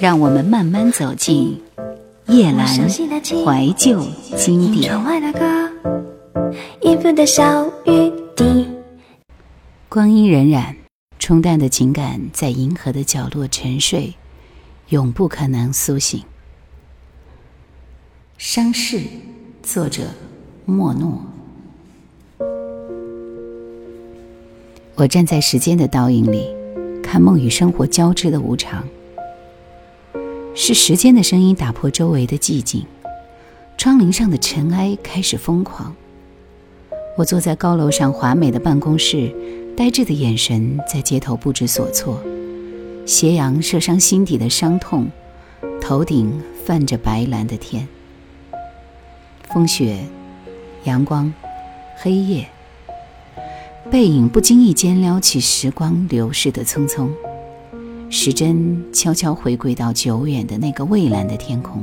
让我们慢慢走进夜阑怀旧经典。光阴荏苒，冲淡的情感在银河的角落沉睡，永不可能苏醒。伤逝，作者莫诺。我站在时间的倒影里，看梦与生活交织的无常。是时间的声音打破周围的寂静，窗棂上的尘埃开始疯狂。我坐在高楼上华美的办公室，呆滞的眼神在街头不知所措。斜阳射伤心底的伤痛，头顶泛着白蓝的天。风雪，阳光，黑夜，背影不经意间撩起时光流逝的匆匆。时针悄悄回归到久远的那个蔚蓝的天空。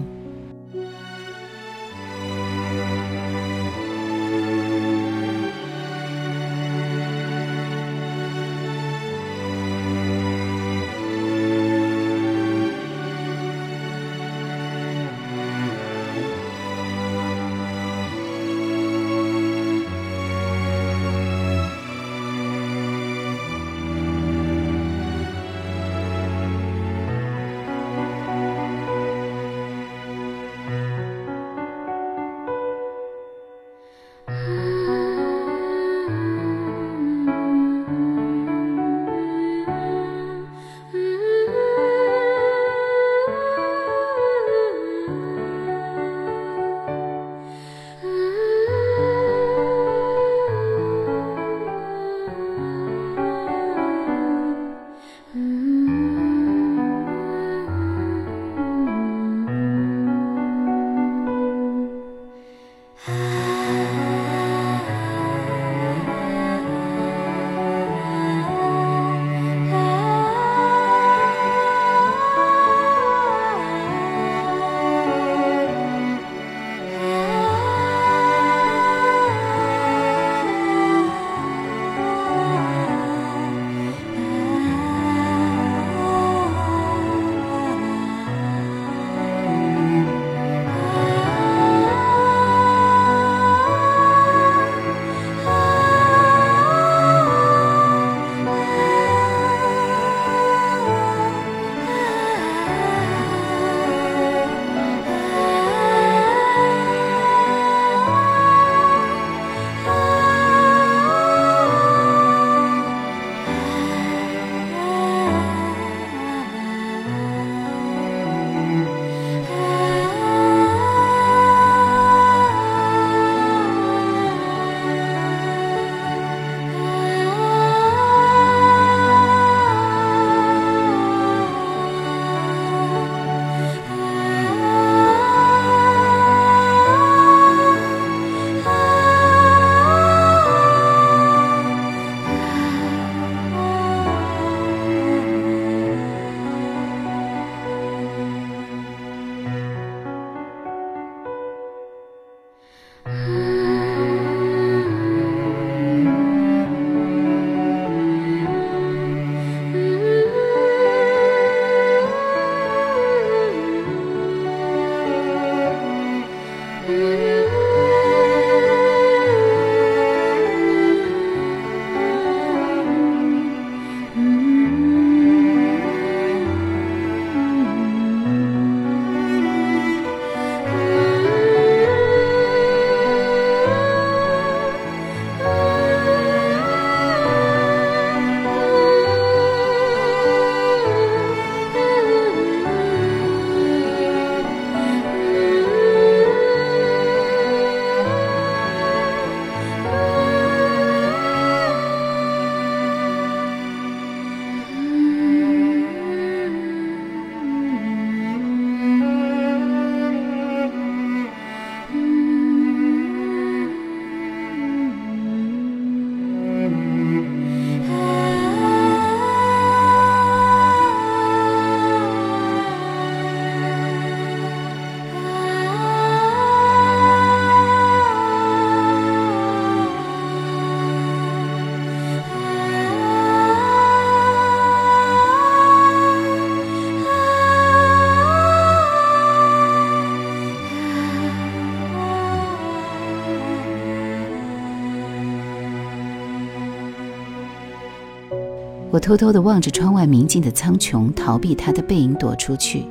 偷偷地望着窗外明净的苍穹，逃避他的背影，躲出去。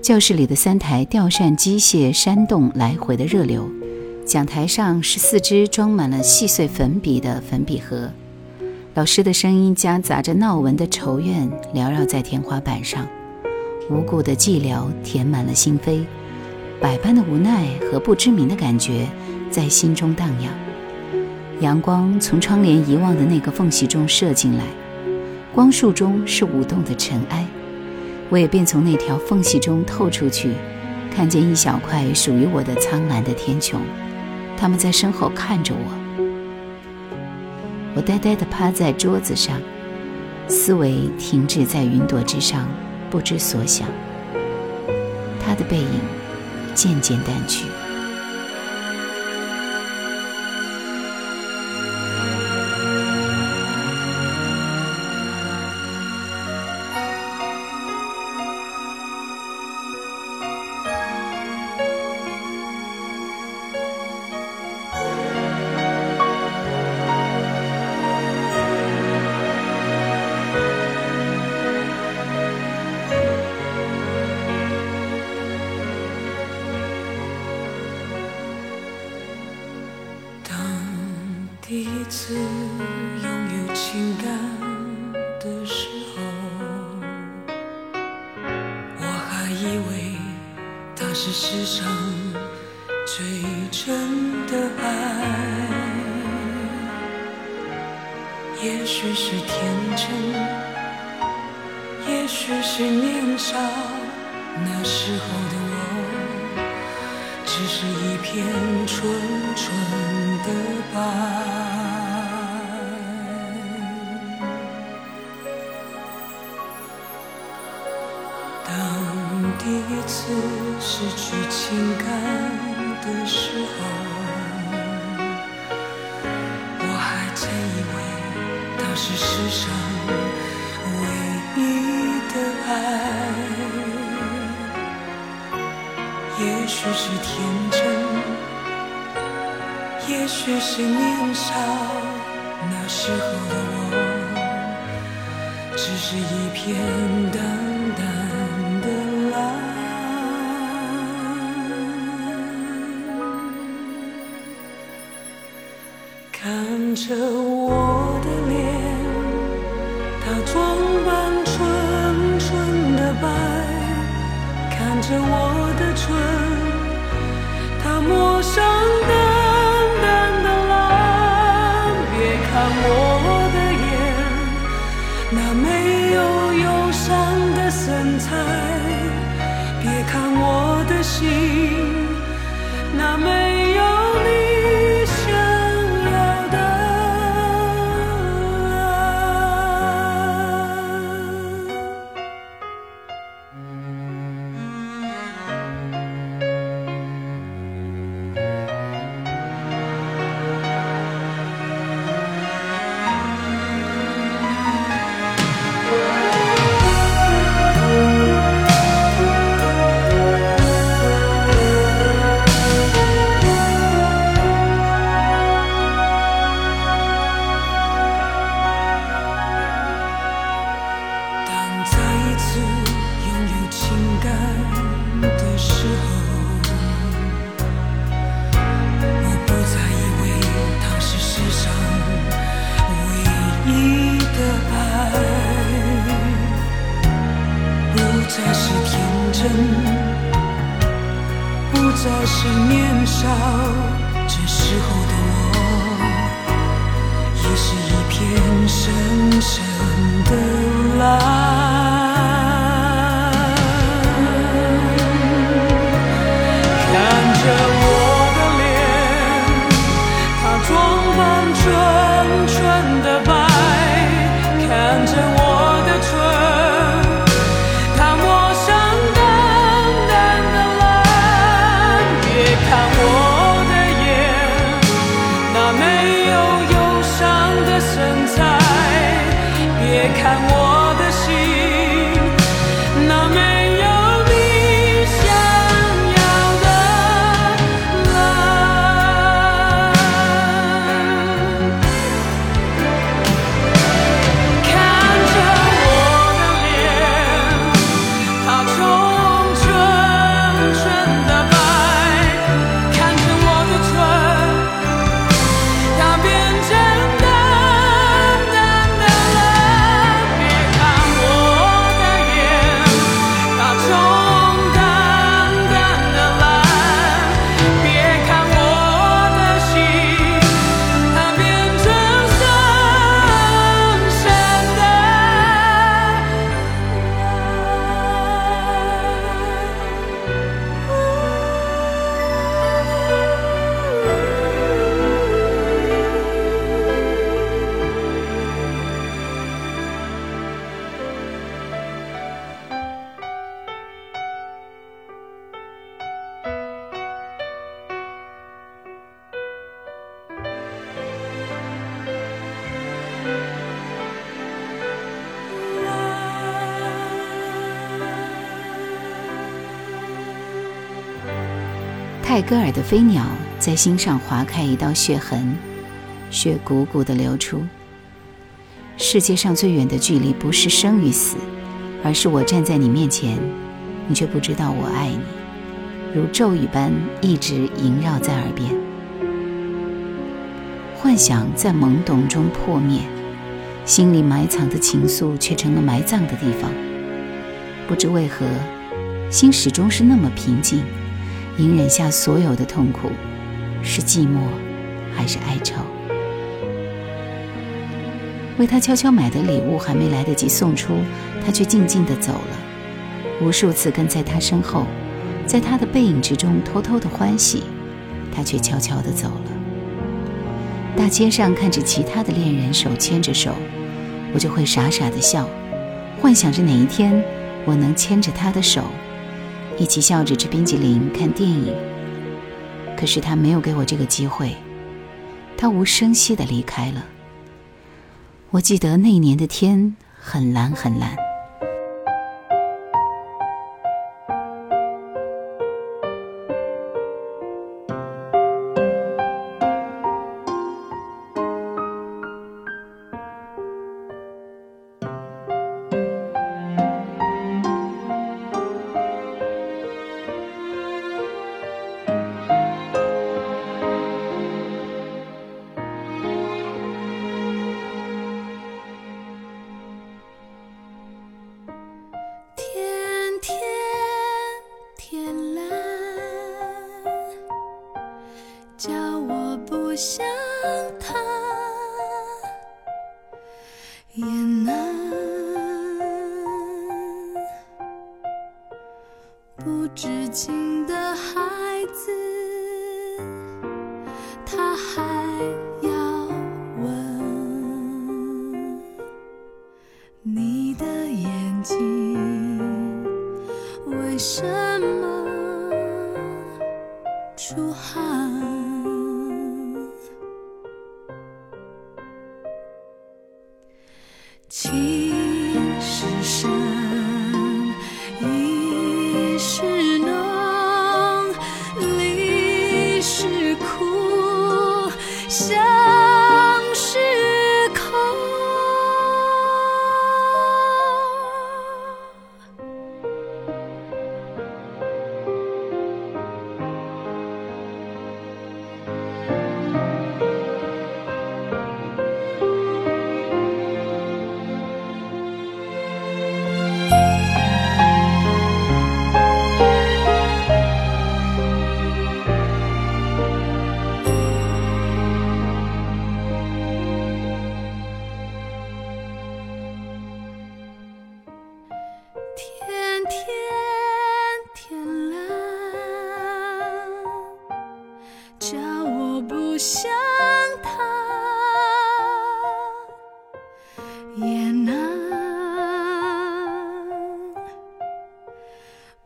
教室里的三台吊扇机械扇动来回的热流，讲台上是四只装满了细碎粉笔的粉笔盒。老师的声音夹杂着闹文的愁怨，缭绕在天花板上，无故的寂寥填满了心扉，百般的无奈和不知名的感觉在心中荡漾。阳光从窗帘遗忘的那个缝隙中射进来，光束中是舞动的尘埃，我也便从那条缝隙中透出去，看见一小块属于我的苍蓝的天穹，他们在身后看着我。我呆呆地趴在桌子上，思维停滞在云朵之上，不知所想。他的背影渐渐淡去。是世上最真的爱。也许是天真，也许是年少，那时候的我，只是一片纯纯的白。第一次失去情感的时候，我还真以为它是世上唯一的爱。也许是天真，也许是年少，那时候的我，只是一片淡淡。着我的脸，它装扮纯纯的白；看着我的唇，它抹上淡淡的蓝。别看我的眼，那没有忧伤的神采；别看我的心，的泰戈尔的飞鸟在心上划开一道血痕，血汩汩地流出。世界上最远的距离不是生与死，而是我站在你面前，你却不知道我爱你，如咒语般一直萦绕在耳边。幻想在懵懂中破灭，心里埋藏的情愫却成了埋葬的地方。不知为何，心始终是那么平静，隐忍下所有的痛苦，是寂寞，还是哀愁？为他悄悄买的礼物还没来得及送出，他却静静的走了。无数次跟在他身后，在他的背影之中偷偷的欢喜，他却悄悄的走了。大街上看着其他的恋人手牵着手，我就会傻傻的笑，幻想着哪一天我能牵着他的手，一起笑着吃冰激凌、看电影。可是他没有给我这个机会，他无声息的离开了。我记得那年的天很蓝很蓝。为什么出汗？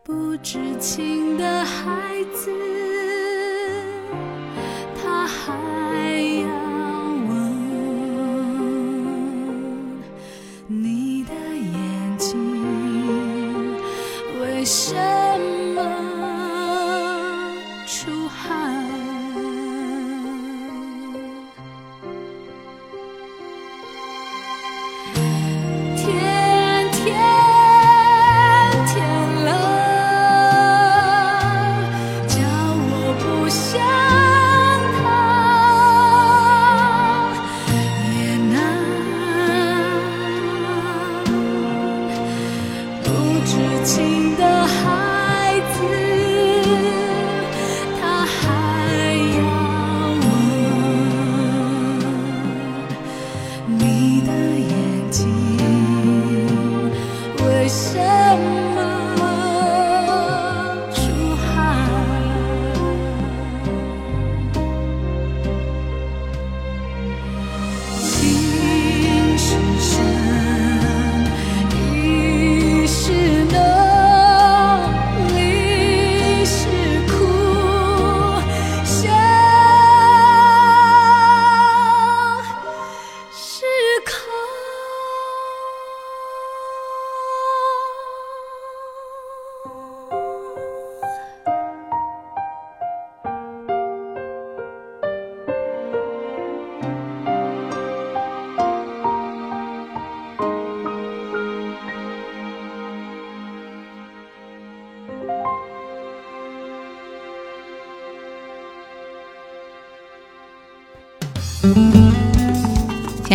不知情的孩子。情的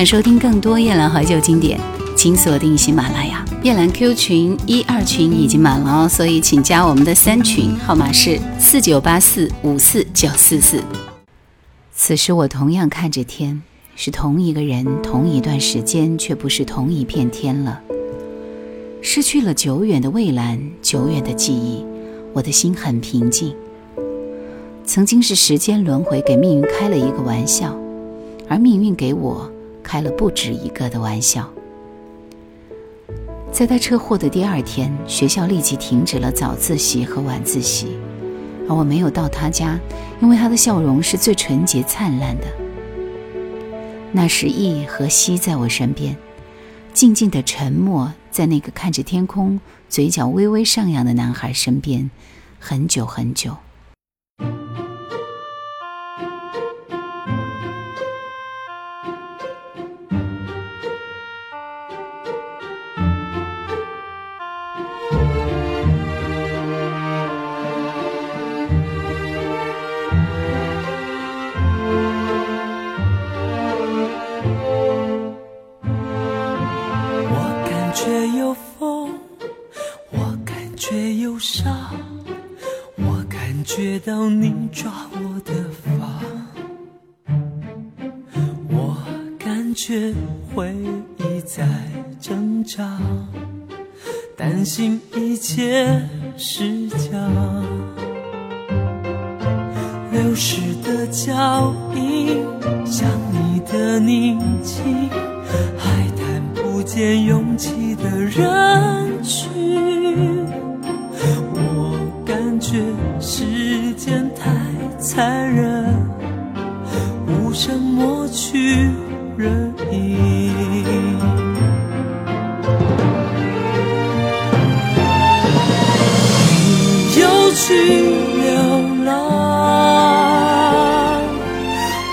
收听更多夜兰怀旧经典，请锁定喜马拉雅。夜兰 Q 群一二群已经满了哦，所以请加我们的三群，号码是四九八四五四九四四。此时我同样看着天，是同一个人，同一段时间，却不是同一片天了。失去了久远的蔚蓝，久远的记忆，我的心很平静。曾经是时间轮回给命运开了一个玩笑，而命运给我开了不止一个的玩笑。在他车祸的第二天，学校立即停止了早自习和晚自习，而我没有到他家，因为他的笑容是最纯洁灿烂的。那时，易和西在我身边，静静的沉默在那个看着天空、嘴角微微上扬的男孩身边，很久很久。却回忆在挣扎，担心一切是假。流逝的脚印，想你的宁静，还看不见勇气的人群。去流浪，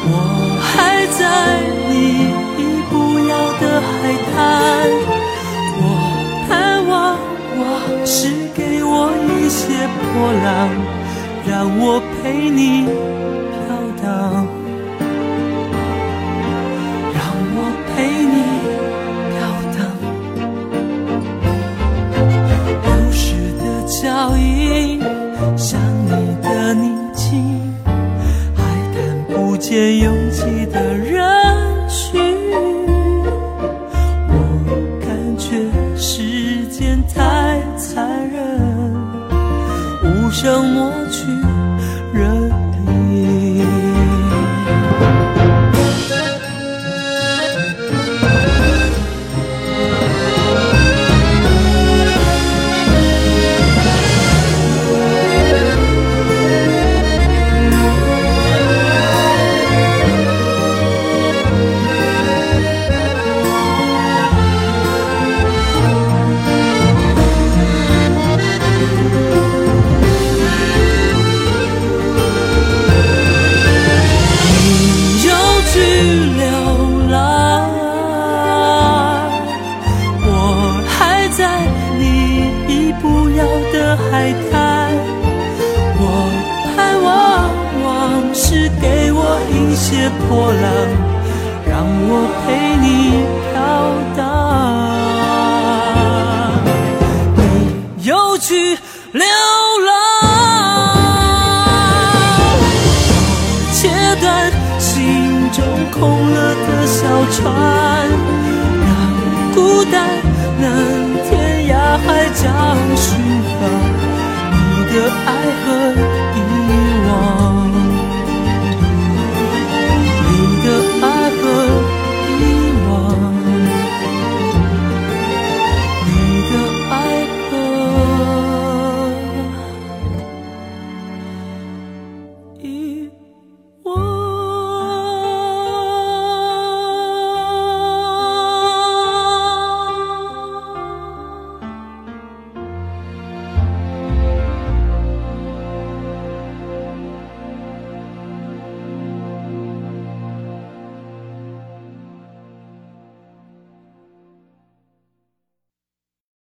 我还在你已不要的海滩。我盼望往事给我一些波浪。让我陪你拥挤的人群。我感觉时间太残忍，无声抹去。波浪，让我陪你飘荡。你又去流浪，切断心中空了的小船，让孤单能天涯海角寻访你的爱。